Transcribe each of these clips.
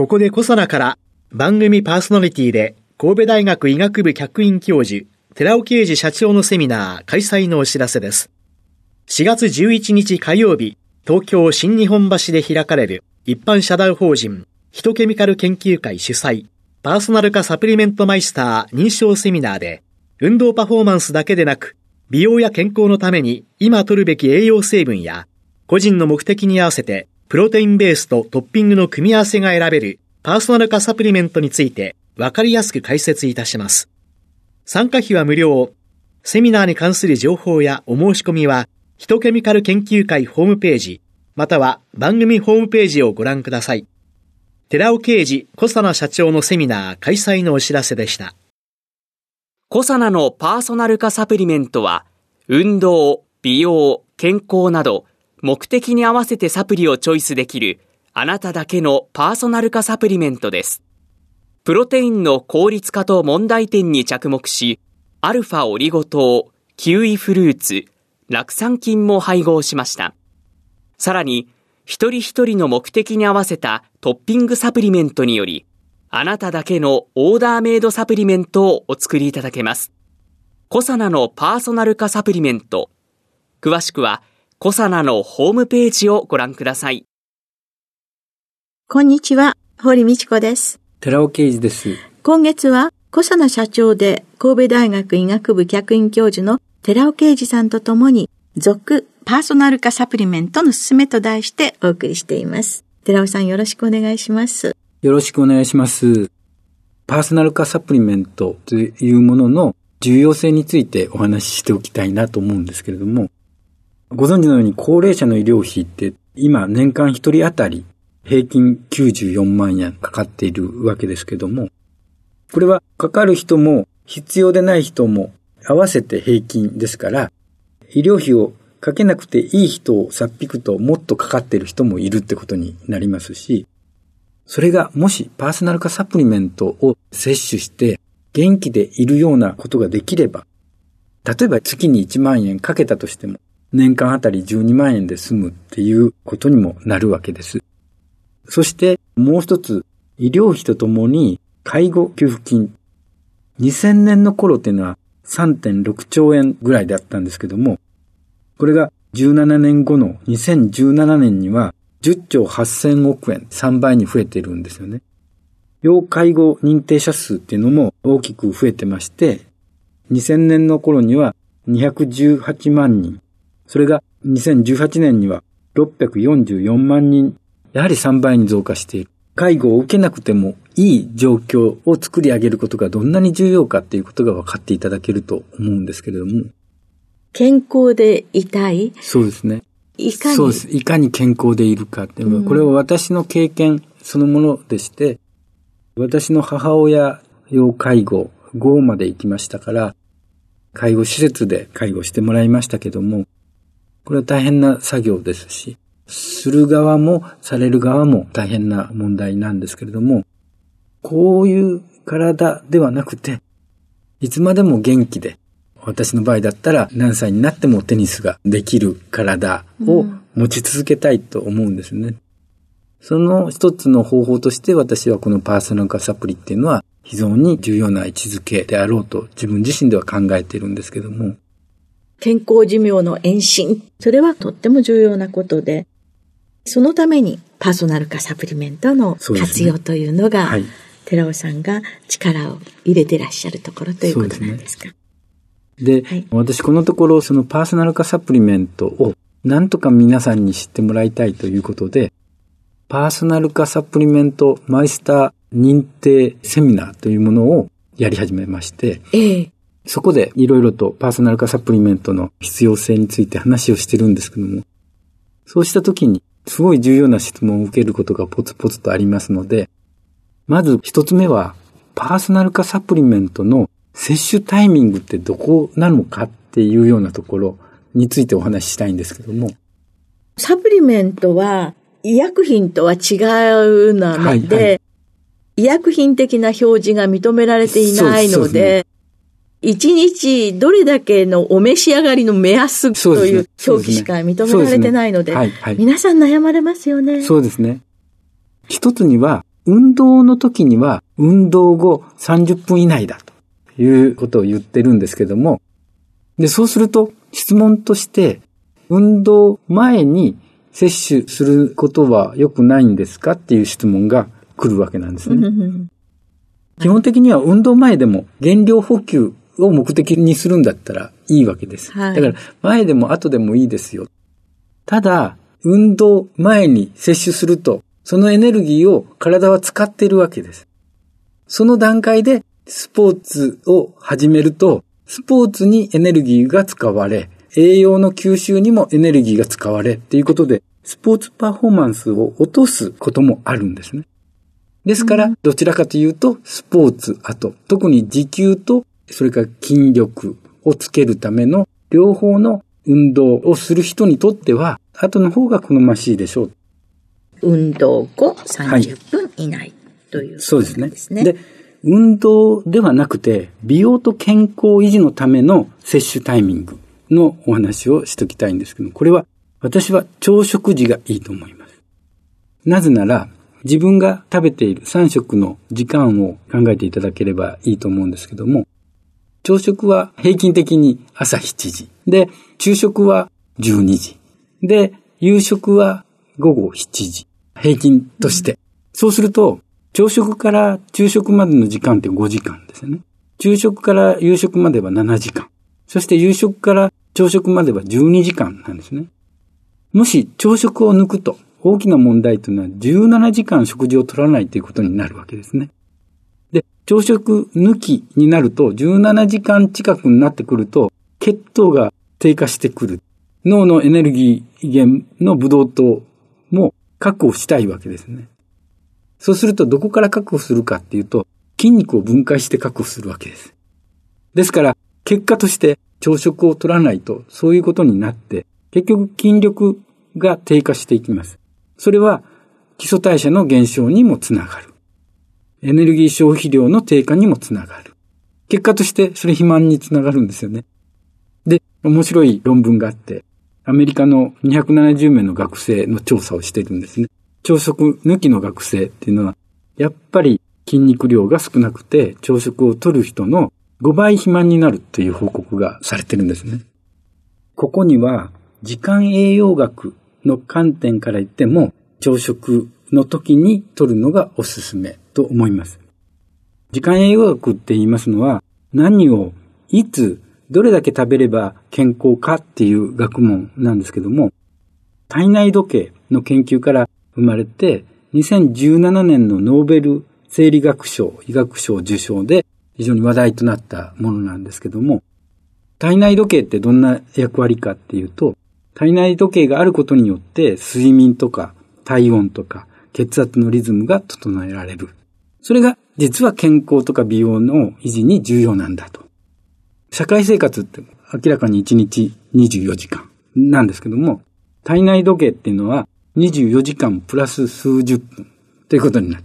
ここでコサナから番組パーソナリティで神戸大学医学部客員教授寺尾啓二社長のセミナー開催のお知らせです。4月11日火曜日東京新日本橋で開かれる一般社団法人ヒトケミカル研究会主催パーソナル化サプリメントマイスター認証セミナーで運動パフォーマンスだけでなく美容や健康のために今取るべき栄養成分や個人の目的に合わせてプロテインベースとトッピングの組み合わせが選べるパーソナル化サプリメントについてわかりやすく解説いたします。参加費は無料。セミナーに関する情報やお申し込みは、ヒトケミカル研究会ホームページ、または番組ホームページをご覧ください。寺尾啓治小佐奈社長のセミナー開催のお知らせでした。小佐奈のパーソナル化サプリメントは、運動、美容、健康など、目的に合わせてサプリをチョイスできる、あなただけのパーソナル化サプリメントです。プロテインの効率化と問題点に着目し、アルファオリゴ糖、キウイフルーツ、酪酸菌も配合しました。さらに、一人一人の目的に合わせたトッピングサプリメントにより、あなただけのオーダーメイドサプリメントをお作りいただけます。コサナのパーソナル化サプリメント。詳しくは、コサナのホームページをご覧ください。こんにちは、堀道子です。寺尾啓二です。今月は、小佐奈社長で神戸大学医学部客員教授の寺尾啓二さんとともに、続パーソナル化サプリメントのすすめと題してお送りしています。寺尾さんよろしくお願いします。よろしくお願いします。パーソナル化サプリメントというものの重要性についてお話ししておきたいなと思うんですけれども、ご存知のように高齢者の医療費って今年間一人当たり平均94万円かかっているわけですけども、これはかかる人も必要でない人も合わせて平均ですから、医療費をかけなくていい人をさっぴくともっとかかっている人もいるってことになりますし、それがもしパーソナル化サプリメントを摂取して元気でいるようなことができれば、例えば月に1万円かけたとしても年間あたり12万円で済むっていうことにもなるわけです。そしてもう一つ、医療費とともに介護給付金。2000年の頃っていうのは3.6兆円ぐらいだったんですけども、これが17年後の2017年には10兆8000億円、3倍に増えてるんですよね。要介護認定者数っていうのも大きく増えてまして、2000年の頃には218万人、それが2018年には644万人、やはり3倍に増加している。介護を受けなくてもいい状況を作り上げることがどんなに重要かっていうことが分かっていただけると思うんですけれども。健康でいたい？そうですね。いかに？そうです。いかに健康でいるかっていうのは、うん、これは私の経験そのものでして、私の母親要介護5まで行きましたから、介護施設で介護してもらいましたけども、これは大変な作業ですし、する側もされる側も大変な問題なんですけれども、こういう体ではなくて、いつまでも元気で、私の場合だったら何歳になってもテニスができる体を持ち続けたいと思うんですね。うん、その一つの方法として私はこのパーソナル化サプリっていうのは非常に重要な位置づけであろうと自分自身では考えているんですけども。健康寿命の延伸。それはとっても重要なことで、そのためにパーソナル化サプリメントの活用というのが、ねはい、寺尾さんが力を入れてらっしゃるところということなんですか？で、はい、私このところそのパーソナル化サプリメントをなんとか皆さんに知ってもらいたいということで、パーソナル化サプリメントマイスター認定セミナーというものをやり始めまして、ええ、そこでいろいろとパーソナル化サプリメントの必要性について話をしてるんですけども、そうした時にすごい重要な質問を受けることがポツポツとありますので、まず一つ目は、パーソナル化サプリメントの摂取タイミングってどこなのかっていうようなところについてお話ししたいんですけども。サプリメントは医薬品とは違うので、はいはい、医薬品的な表示が認められていないので、一、ね、日どれだけのお召し上がりの目安という表記しか認められてないので、皆さん悩まれますよね。そうですね。一つには、運動の時には運動後30分以内だということを言ってるんですけども、で、そうすると質問として、運動前に摂取することは良くないんですかっていう質問が来るわけなんですね。基本的には運動前でも原料補給を目的にするんだったらいいわけです。はい、だから前でも後でもいいですよ。ただ、運動前に摂取すると、そのエネルギーを体は使っているわけです。その段階でスポーツを始めると、スポーツにエネルギーが使われ、栄養の吸収にもエネルギーが使われっていうことで、スポーツパフォーマンスを落とすこともあるんですね。ですから、どちらかというと、スポーツ後、特に持久と、それから筋力をつけるための両方の運動をする人にとっては、後の方が好ましいでしょう。運動後30分以内、はい、という、ね、そうですね。で、運動ではなくて、美容と健康維持のための摂取タイミングのお話をしときたいんですけど、これは私は朝食時がいいと思います。なぜなら、自分が食べている3食の時間を考えていただければいいと思うんですけども、朝食は平均的に朝7時。で、昼食は12時。で、夕食は午後7時。平均として。そうすると、朝食から昼食までの時間って5時間ですよね。昼食から夕食までは7時間。そして夕食から朝食までは12時間なんですね。もし朝食を抜くと大きな問題というのは17時間食事を取らないということになるわけですね。朝食抜きになると17時間近くになってくると血糖が低下してくる。脳のエネルギー源のブドウ糖も確保したいわけですね。そうするとどこから確保するかっていうと筋肉を分解して確保するわけです。ですから結果として朝食を取らないとそういうことになって結局筋力が低下していきます。それは基礎代謝の減少にもつながる。エネルギー消費量の低下にもつながる。結果としてそれ肥満につながるんですよね。で、面白い論文があって、アメリカの270名の学生の調査をしているんですね。朝食抜きの学生っていうのは、やっぱり筋肉量が少なくて朝食を取る人の5倍肥満になるという報告がされてるんですね。ここには時間栄養学の観点から言っても、朝食の時に取るのがおすすめと思います。時間栄養学って言いますのは、何を、いつ、どれだけ食べれば健康かっていう学問なんですけども、体内時計の研究から生まれて、2017年のノーベル生理学賞、医学賞受賞で非常に話題となったものなんですけども、体内時計ってどんな役割かっていうと、体内時計があることによって睡眠とか体温とか血圧のリズムが整えられる。それが実は健康とか美容の維持に重要なんだと。社会生活って明らかに1日24時間なんですけども、体内時計っていうのは24時間プラス数十分ということになる。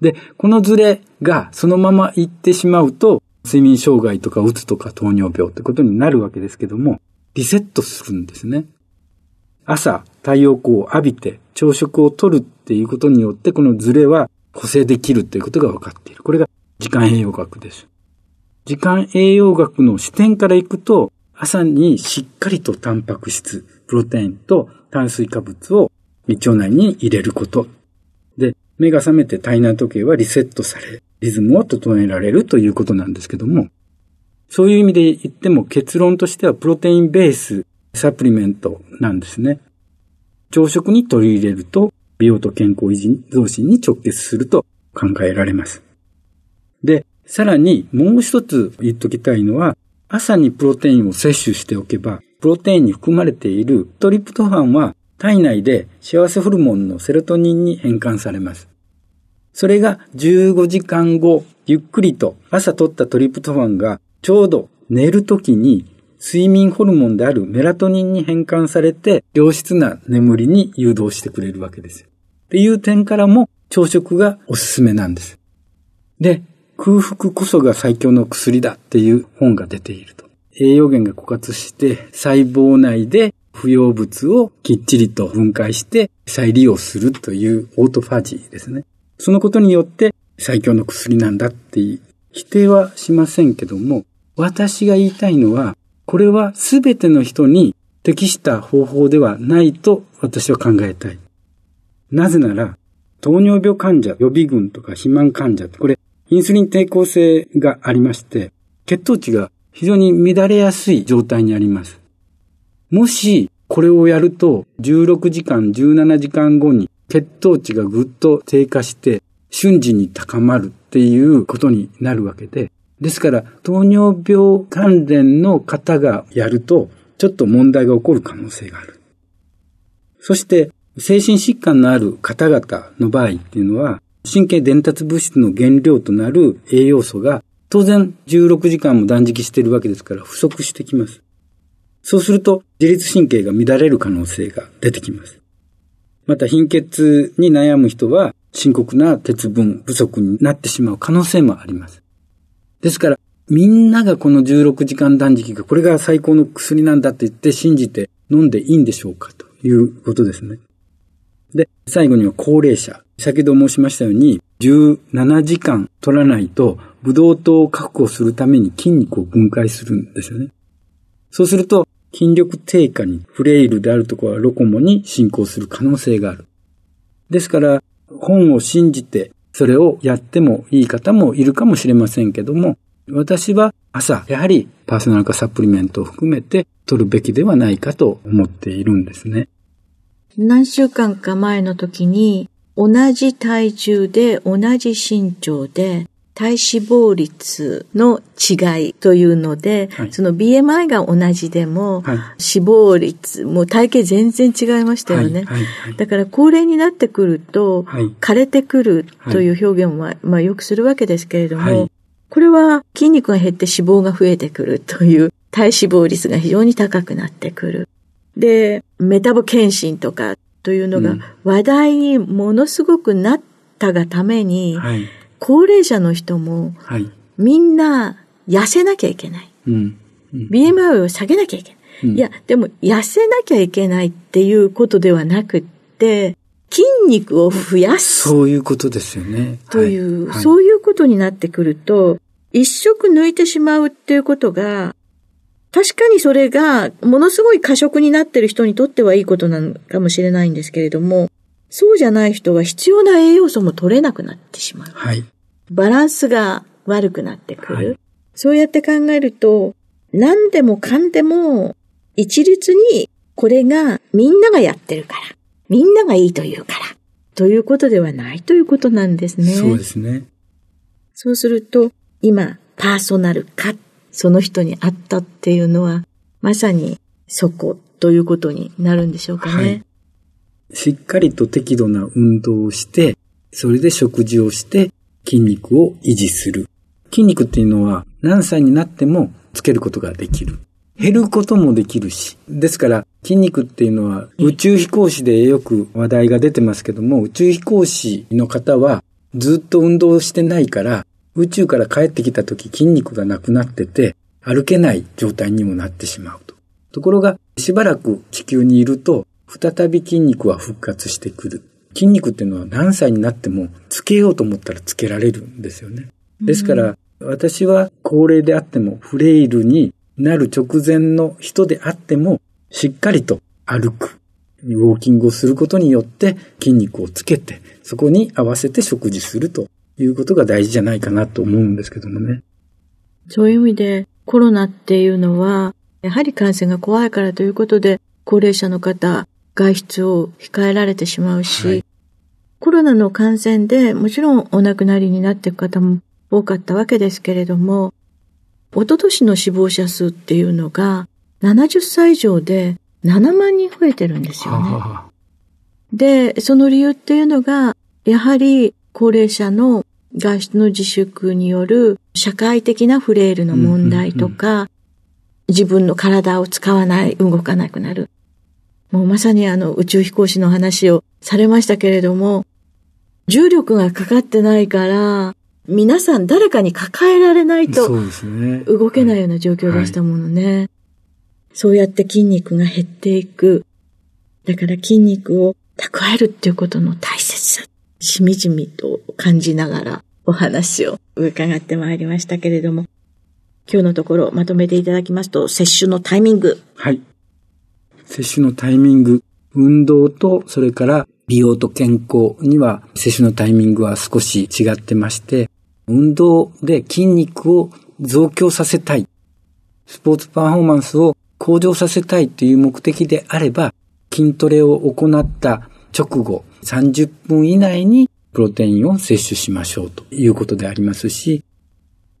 で、このズレがそのままいってしまうと、睡眠障害とかうつとか糖尿病ってことになるわけですけども、リセットするんですね。朝、太陽光を浴びて朝食をとるっていうことによって、このズレは補正できるということが分かっている。これが時間栄養学です。時間栄養学の視点からいくと、朝にしっかりとタンパク質、プロテインと炭水化物を胃腸内に入れること。で、目が覚めて体内時計はリセットされ、リズムを整えられるということなんですけども、そういう意味で言っても結論としてはプロテインベースサプリメントなんですね。朝食に取り入れると美容と健康維持増進に直結すると考えられます。で、さらにもう一つ言っときたいのは、朝にプロテインを摂取しておけば、プロテインに含まれているトリプトファンは体内で幸せホルモンのセロトニンに変換されます。それが15時間後、ゆっくりと朝取ったトリプトファンがちょうど寝るときに睡眠ホルモンであるメラトニンに変換されて良質な眠りに誘導してくれるわけです。っていう点からも朝食がおすすめなんです。で、空腹こそが最強の薬だっていう本が出ていると。栄養源が枯渇して細胞内で不要物をきっちりと分解して再利用するというオートファジーですね。そのことによって最強の薬なんだって否定はしませんけども、私が言いたいのは、これは全ての人に適した方法ではないと私は考えたい。なぜなら、糖尿病患者、予備軍とか肥満患者、これ、インスリン抵抗性がありまして、血糖値が非常に乱れやすい状態にあります。もし、これをやると、16時間、17時間後に血糖値がぐっと低下して、瞬時に高まるっていうことになるわけで、ですから、糖尿病関連の方がやると、ちょっと問題が起こる可能性がある。そして、精神疾患のある方々の場合っていうのは、神経伝達物質の原料となる栄養素が当然16時間も断食しているわけですから不足してきます。そうすると自律神経が乱れる可能性が出てきます。また貧血に悩む人は深刻な鉄分不足になってしまう可能性もあります。ですからみんながこの16時間断食がこれが最高の薬なんだって言って信じて飲んでいいんでしょうかということですね。で、最後には高齢者。先ほど申しましたように、17時間取らないと、ブドウ糖を確保するために筋肉を分解するんですよね。そうすると、筋力低下にフレイルであるところはロコモに進行する可能性がある。ですから、本を信じて、それをやってもいい方もいるかもしれませんけども、私は朝、やはりパーソナル化サプリメントを含めて取るべきではないかと思っているんですね。何週間か前の時に、同じ体重で同じ身長で、体脂肪率の違いというので、はい、その BMI が同じでも、はい、脂肪率、もう体型全然違いましたよね。はい、だから高齢になってくると、枯れてくるという表現も、まあ、よくするわけですけれども、これは筋肉が減って脂肪が増えてくるという体脂肪率が非常に高くなってくる。で、メタボ検診とかというのが話題にものすごくなったがために、はい、高齢者の人も、みんな痩せなきゃいけない。うんうん、BMI を下げなきゃいけない。うん、いや、でも痩せなきゃいけないっていうことではなくって、筋肉を増やす。そういうことですよね。という、はい、そういうことになってくると、一食抜いてしまうっていうことが、確かにそれが、ものすごい過食になってる人にとってはいいことなのかもしれないんですけれども、そうじゃない人は必要な栄養素も取れなくなってしまう。はい。バランスが悪くなってくる。はい、そうやって考えると、何でもかんでも、一律にこれがみんながやってるから、みんながいいというから、ということではないということなんですね。そうですね。そうすると、今、パーソナル化その人に会ったっていうのは、まさにそこということになるんでしょうかね。はい、しっかりと適度な運動をして、それで食事をして筋肉を維持する。筋肉っていうのは何歳になってもつけることができる。減ることもできるし。ですから筋肉っていうのは宇宙飛行士でよく話題が出てますけども、宇宙飛行士の方はずっと運動してないから宇宙から帰ってきた時筋肉がなくなってて、歩けない状態にもなってしまうと。ところが、しばらく地球にいると、再び筋肉は復活してくる。筋肉っていうのは何歳になってもつけようと思ったらつけられるんですよね。ですから、私は高齢であってもフレイルになる直前の人であっても、しっかりと歩く。ウォーキングをすることによって筋肉をつけて、そこに合わせて食事するということが大事じゃないかなと思うんですけどもね。そういう意味でコロナっていうのは、やはり感染が怖いからということで、高齢者の方、外出を控えられてしまうし、はい、コロナの感染でもちろんお亡くなりになっていく方も多かったわけですけれども、一昨年の死亡者数っていうのが70歳以上で7万人増えてるんですよね。ははで、その理由っていうのが、やはり高齢者の外出の自粛による社会的なフレイルの問題とか、自分の体を使わない、動かなくなる。もうまさにあの宇宙飛行士の話をされましたけれども、重力がかかってないから、皆さん誰かに抱えられないと動けないような状況でしたものね。はいはい、そうやって筋肉が減っていく。だから筋肉を蓄えるっていうことの大切さ、しみじみと感じながらお話を伺ってまいりましたけれども、今日のところまとめていただきますと、接種のタイミング。はい。接種のタイミング、運動と、それから美容と健康には接種のタイミングは少し違ってまして、運動で筋肉を増強させたい。スポーツパフォーマンスを向上させたいという目的であれば、筋トレを行った直後30分以内にプロテインを摂取しましょうということでありますし、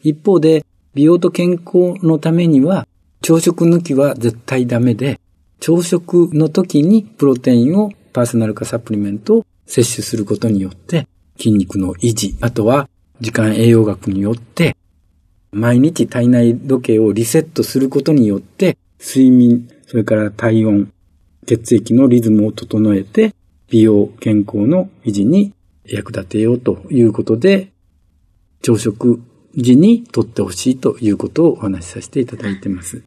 一方で美容と健康のためには朝食抜きは絶対ダメで、朝食の時にプロテインをパーソナル化サプリメントを摂取することによって筋肉の維持、あとは時間栄養学によって毎日体内時計をリセットすることによって睡眠、それから体温、血液のリズムを整えて美容健康の維持に役立てようということで朝食時にとってほしいということをお話しさせていただいてます。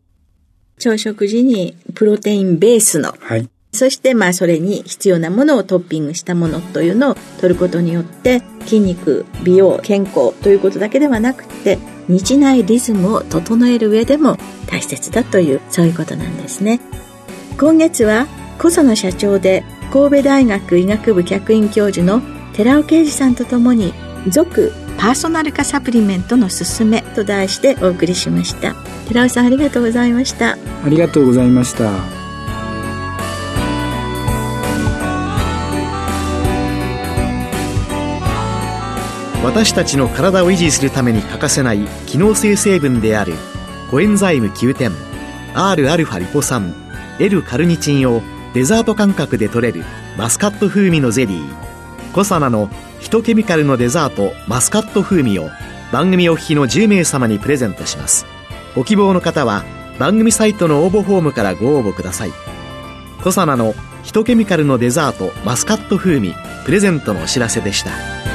朝食時にプロテインベースの、はい、そしてまあそれに必要なものをトッピングしたものというのを取ることによって筋肉、美容、健康ということだけではなくて日内リズムを整える上でも大切だというそういうことなんですね。今月は小佐野社長で神戸大学医学部客員教授の寺尾啓二さんとともに続パーソナル化サプリメントのすすめと題してお送りしました。寺尾さんありがとうございました。ありがとうございました。私たちの体を維持するために欠かせない機能性成分であるコエンザイム9点 Rα リポ酸 L カルニチンをデザート感覚で取れるマスカット風味のゼリー。コサナのヒトケミカルのデザートマスカット風味を番組お聞きの10名様にプレゼントします。ご希望の方は番組サイトの応募フォームからご応募ください。コサナのヒトケミカルのデザートマスカット風味プレゼントのお知らせでした。